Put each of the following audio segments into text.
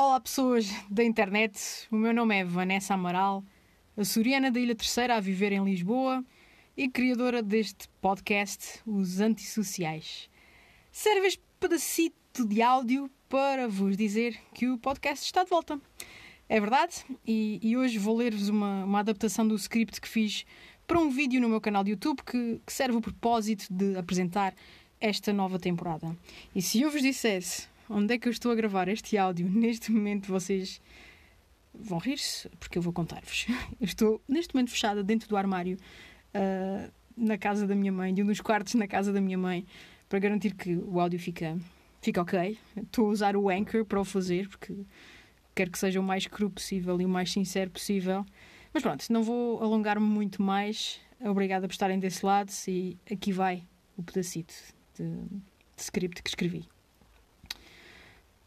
Olá, pessoas da internet. O meu nome é Vanessa Amaral, açoriana da Ilha Terceira a viver em Lisboa e criadora deste podcast, Os Antissociais. Serve este pedacito de áudio para vos dizer que o podcast está de volta. É verdade, e, e hoje vou ler-vos uma, uma adaptação do script que fiz para um vídeo no meu canal de YouTube que, que serve o propósito de apresentar esta nova temporada. E se eu vos dissesse onde é que eu estou a gravar este áudio neste momento, vocês vão rir-se, porque eu vou contar-vos. Eu estou neste momento fechada dentro do armário uh, na casa da minha mãe, de um dos quartos na casa da minha mãe, para garantir que o áudio fica, fica ok. Estou a usar o Anchor para o fazer, porque quero que seja o mais cru possível e o mais sincero possível. Mas pronto, não vou alongar-me muito mais. Obrigada por estarem desse lado e aqui vai o pedacito de, de script que escrevi.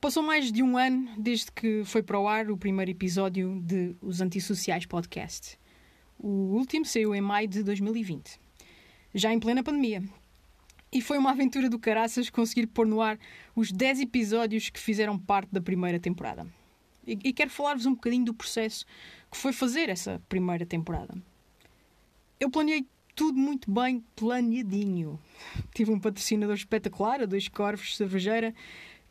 Passou mais de um ano desde que foi para o ar o primeiro episódio de Os Antissociais Podcast. O último saiu em maio de 2020, já em plena pandemia. E foi uma aventura do caraças conseguir pôr no ar os 10 episódios que fizeram parte da primeira temporada. E, quero falar-vos um bocadinho do processo que foi fazer essa primeira temporada. Eu planeei tudo muito bem planeadinho. Tive um patrocinador espetacular, a Dois Corvos Cervejeira,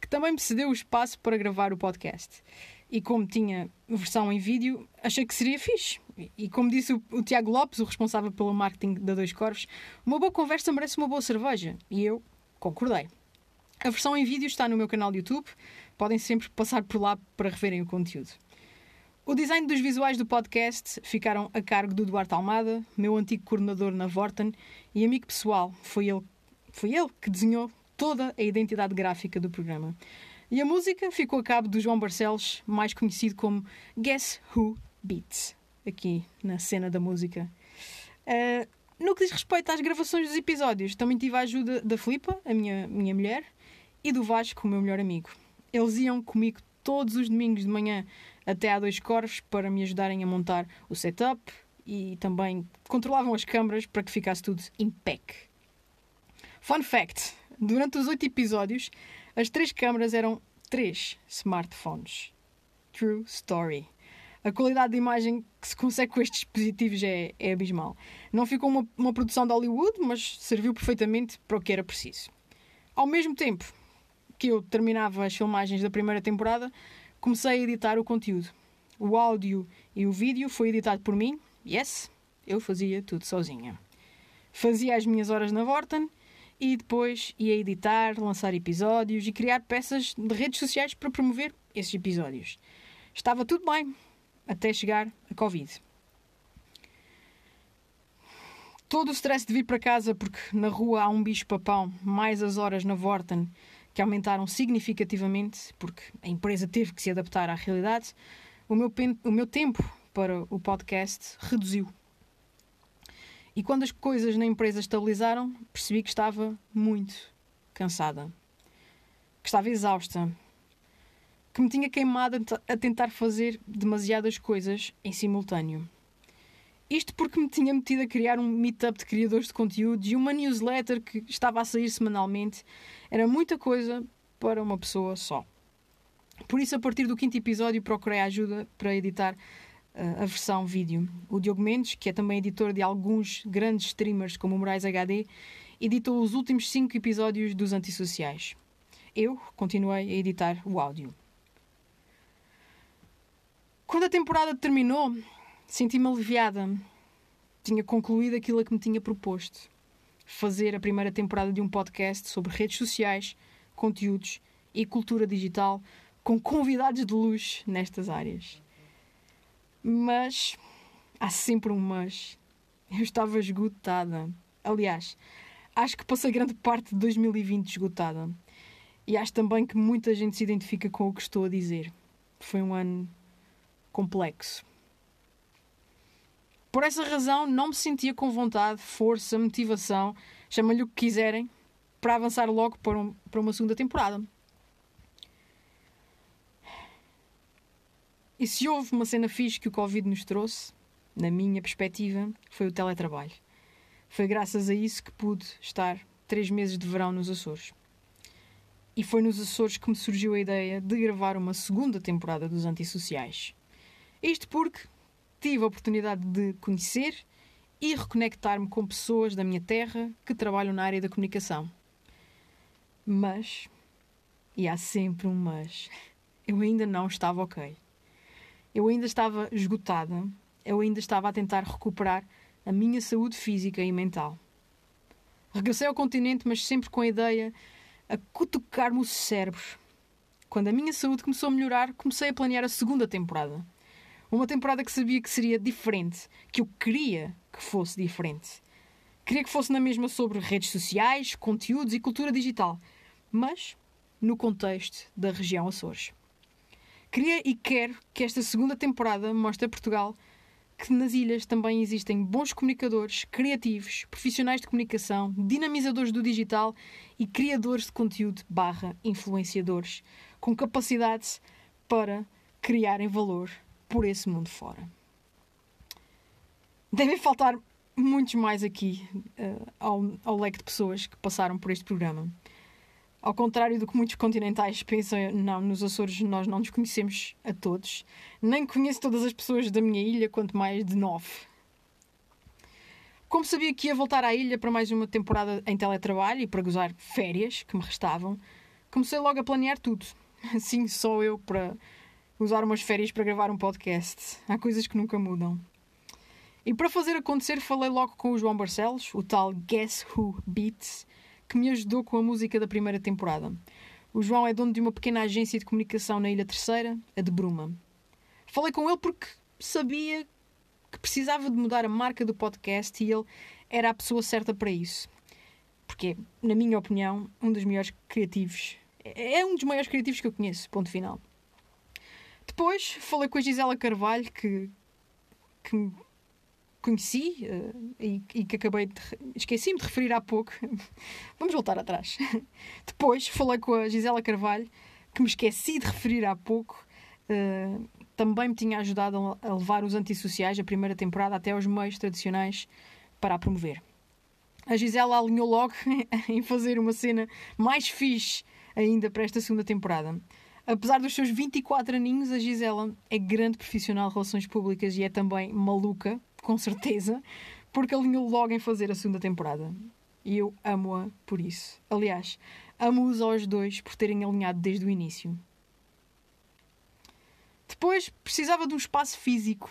que também me cedeu o espaço para gravar o podcast. E como tinha versão em vídeo, achei que seria fixe. E como disse o, Tiago Lopes, o responsável pelo marketing da Dois Corvos, uma boa conversa merece uma boa cerveja. E eu concordei. A versão em vídeo está no meu canal de YouTube. Podem sempre passar por lá para reverem o conteúdo. O design dos visuais do podcast ficaram a cargo do Duarte Almada, meu antigo coordenador na Vorten e amigo pessoal. Foi ele, foi ele que desenhou toda a identidade gráfica do programa. E a música ficou a cabo do João Barcelos, mais conhecido como Guess Who Beats, aqui na cena da música. Uh, no que diz respeito às gravações dos episódios, também tive a ajuda da Filipa, a minha, minha mulher, e do Vasco, o meu melhor amigo. Eles iam comigo todos os domingos de manhã até a dois corvos para me ajudarem a montar o setup e também controlavam as câmaras para que ficasse tudo impec. Fun fact: Durante os oito episódios, as três câmaras eram três smartphones. True story. A qualidade de imagem que se consegue com estes dispositivos é, é abismal. Não ficou uma, uma produção de Hollywood, mas serviu perfeitamente para o que era preciso. Ao mesmo tempo que eu terminava as filmagens da primeira temporada, comecei a editar o conteúdo. O áudio e o vídeo foi editado por mim. Yes, eu fazia tudo sozinha. Fazia as minhas horas na Vorten e depois ia editar, lançar episódios e criar peças de redes sociais para promover esses episódios. Estava tudo bem até chegar a Covid. Todo o stress de vir para casa porque na rua há um bicho-papão, mais as horas na Vorten, que aumentaram significativamente porque a empresa teve que se adaptar à realidade, o meu, o meu tempo para o podcast reduziu e quando as coisas na empresa estabilizaram, percebi que estava muito cansada, que estava exausta, que me tinha queimado a tentar fazer demasiadas coisas em simultâneo. Isto porque me tinha metido a criar um meetup de criadores de conteúdo e uma newsletter que estava a sair semanalmente. Era muita coisa para uma pessoa só. Por isso, a partir do quinto episódio, procurei ajuda para editar a versão vídeo. O Diogo Mendes, que é também editor de alguns grandes streamers como o Moraes HD, editou os últimos cinco episódios dos Antissociais. Eu continuei a editar o áudio. Quando a temporada terminou, senti-me aliviada. Tinha concluído aquilo a que me tinha proposto: fazer a primeira temporada de um podcast sobre redes sociais, conteúdos e cultura digital com convidados de luxo nestas áreas. Mas há sempre um mas. Eu estava esgotada. Aliás, acho que passei grande parte de 2020 esgotada. E acho também que muita gente se identifica com o que estou a dizer. Foi um ano complexo. Por essa razão, não me sentia com vontade, força, motivação, chama-lhe o que quiserem, para avançar logo para, um, para uma segunda temporada. E se houve uma cena fixe que o Covid nos trouxe, na minha perspectiva, foi o teletrabalho. Foi graças a isso que pude estar três meses de verão nos Açores. E foi nos Açores que me surgiu a ideia de gravar uma segunda temporada dos Antissociais. Isto porque tive a oportunidade de conhecer e reconectar-me com pessoas da minha terra que trabalham na área da comunicação. Mas, e há sempre um mas, eu ainda não estava ok. Eu ainda estava esgotada, eu ainda estava a tentar recuperar a minha saúde física e mental. Regressei ao continente, mas sempre com a ideia a cutucar-me o cérebro. Quando a minha saúde começou a melhorar, comecei a planear a segunda temporada. Uma temporada que sabia que seria diferente, que eu queria que fosse diferente. Queria que fosse na mesma sobre redes sociais, conteúdos e cultura digital, mas no contexto da região Açores. Queria e quero que esta segunda temporada mostre a Portugal que nas ilhas também existem bons comunicadores, criativos, profissionais de comunicação, dinamizadores do digital e criadores de conteúdo barra influenciadores, com capacidade para criarem valor por esse mundo fora. Devem faltar muitos mais aqui uh, ao, ao leque de pessoas que passaram por este programa. Ao contrário do que muitos continentais pensam, não, nos Açores nós não nos conhecemos a todos. Nem conheço todas as pessoas da minha ilha, quanto mais de nove. Como sabia que ia voltar à ilha para mais uma temporada em teletrabalho e para gozar férias que me restavam, comecei logo a planear tudo. Assim só eu para usar umas férias para gravar um podcast. Há coisas que nunca mudam. E para fazer acontecer, falei logo com o João Barcelos, o tal Guess Who Beats, que me ajudou com a música da primeira temporada. O João é dono de uma pequena agência de comunicação na Ilha Terceira, a de Bruma. Falei com ele porque sabia que precisava de mudar a marca do podcast e ele era a pessoa certa para isso. Porque, na minha opinião, um dos melhores criativos. É um dos maiores criativos que eu conheço, ponto final. Depois falei com a Gisela Carvalho, que, que conheci uh, e, e, que acabei de. Esqueci-me de referir há pouco. Vamos voltar atrás. Depois falei com a Gisela Carvalho, que me esqueci de referir há pouco. Uh, também me tinha ajudado a levar os antissociais, a primeira temporada, até aos meios tradicionais para a promover. A Gisela alinhou logo em fazer uma cena mais fixe ainda para esta segunda temporada. Apesar dos seus 24 aninhos, a Gisela é grande profissional de relações públicas e é também maluca, com certeza, porque alinhou logo em fazer a segunda temporada. E eu amo-a por isso. Aliás, amo-os aos dois por terem alinhado desde o início. Depois precisava de um espaço físico.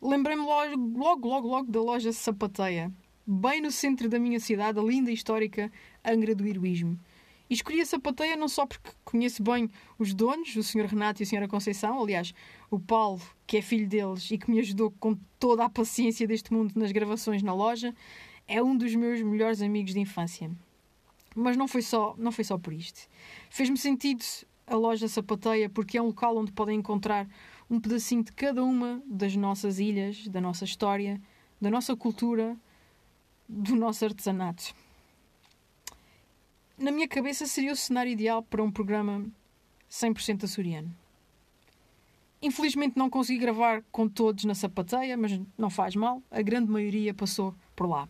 Lembrei-me logo, logo, logo, logo da loja Sapateia, bem no centro da minha cidade, a linda e histórica Angra do Heroísmo. E escolhi a sapateia não só porque conheço bem os donos, o Sr. Renato e a Sra. Conceição, aliás, o Paulo, que é filho deles e que me ajudou com toda a paciência deste mundo nas gravações na loja, é um dos meus melhores amigos de infância. Mas não foi só, não foi só por isto. Fez-me sentido a loja Sapateia porque é um local onde podem encontrar um pedacinho de cada uma das nossas ilhas, da nossa história, da nossa cultura, do nosso artesanato na minha cabeça seria o cenário ideal para um programa 100% açoriano. Infelizmente não consegui gravar com todos na sapateia, mas não faz mal, a grande maioria passou por lá.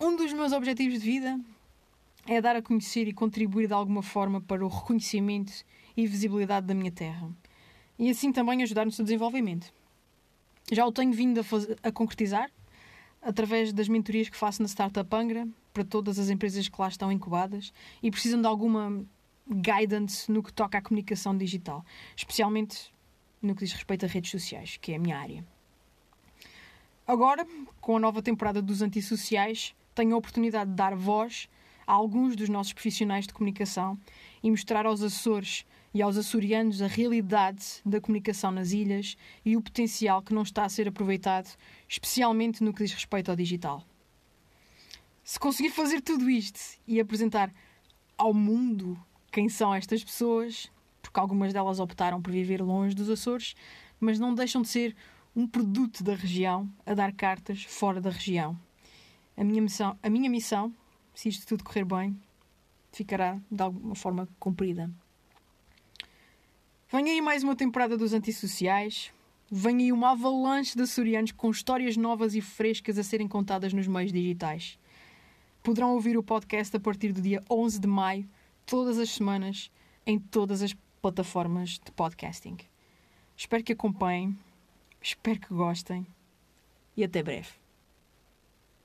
Um dos meus objetivos de vida é dar a conhecer e contribuir de alguma forma para o reconhecimento e visibilidade da minha terra e assim também ajudar no seu desenvolvimento. Já o tenho vindo a, fazer, a concretizar através das mentorias que faço na Startup Angra para todas as empresas que lá estão incubadas e precisam de alguma guidance no que toca à comunicação digital, especialmente no que diz respeito a redes sociais, que é a minha área. Agora, com a nova temporada dos Antissociais, tenho a oportunidade de dar voz a alguns dos nossos profissionais de comunicação e mostrar aos Açores e aos açorianos a realidade da comunicação nas ilhas e o potencial que não está a ser aproveitado, especialmente no que diz respeito ao digital. Se conseguir fazer tudo isto e apresentar ao mundo quem são estas pessoas, porque algumas delas optaram por viver longe dos Açores, mas não deixam de ser um produto da região a dar cartas fora da região. A minha missão, a minha missão se isto tudo correr bem, ficará de alguma forma cumprida. Vem aí mais uma temporada dos antissociais. Vem aí uma avalanche de açorianos com histórias novas e frescas a serem contadas nos meios digitais. Poderão ouvir o podcast a partir do dia 11 de maio todas as semanas em todas as plataformas de podcasting. Espero que acompanhem, espero que gostem e até breve.